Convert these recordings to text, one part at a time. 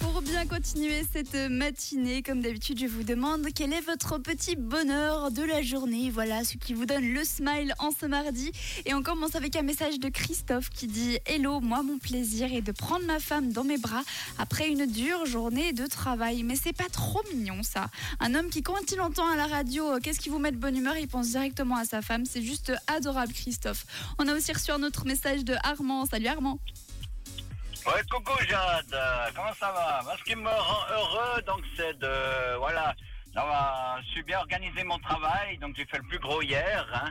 Pour bien continuer cette matinée, comme d'habitude, je vous demande quel est votre petit bonheur de la journée. Voilà, ce qui vous donne le smile en ce mardi. Et on commence avec un message de Christophe qui dit Hello, moi, mon plaisir est de prendre ma femme dans mes bras après une dure journée de travail. Mais c'est pas trop mignon, ça. Un homme qui, quand il entend à la radio qu'est-ce qui vous met de bonne humeur, il pense directement à sa femme. C'est juste adorable, Christophe. On a aussi reçu un autre message de Armand. Salut, Armand. Ouais, coucou Jade, comment ça va? Moi, Ce qui me rend heureux, donc, c'est de, voilà, d'avoir su bien organiser mon travail, donc j'ai fait le plus gros hier, hein.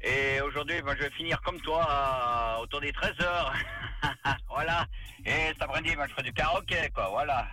Et aujourd'hui, ben, je vais finir comme toi, autour des 13 heures. voilà. Et cet après-midi, ben, je ferai du karaoké, quoi, voilà.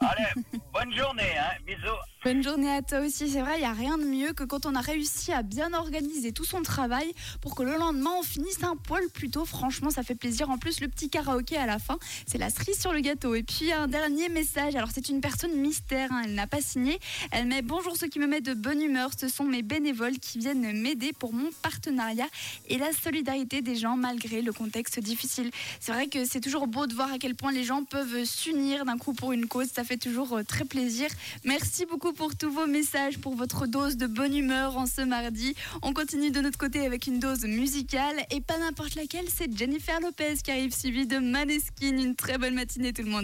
Allez, bonne journée, hein. Bisous. Bonne journée à toi aussi. C'est vrai, il n'y a rien de mieux que quand on a réussi à bien organiser tout son travail pour que le lendemain on finisse un poil plus tôt. Franchement, ça fait plaisir. En plus, le petit karaoké à la fin, c'est la cerise sur le gâteau. Et puis, un dernier message. Alors, c'est une personne mystère. hein, Elle n'a pas signé. Elle met Bonjour, ceux qui me mettent de bonne humeur. Ce sont mes bénévoles qui viennent m'aider pour mon partenariat et la solidarité des gens malgré le contexte difficile. C'est vrai que c'est toujours beau de voir à quel point les gens peuvent s'unir d'un coup pour une cause. Ça fait toujours euh, très plaisir. Merci beaucoup pour tous vos messages, pour votre dose de bonne humeur en ce mardi. On continue de notre côté avec une dose musicale et pas n'importe laquelle, c'est Jennifer Lopez qui arrive suivie de Maneskin. Une très bonne matinée tout le monde.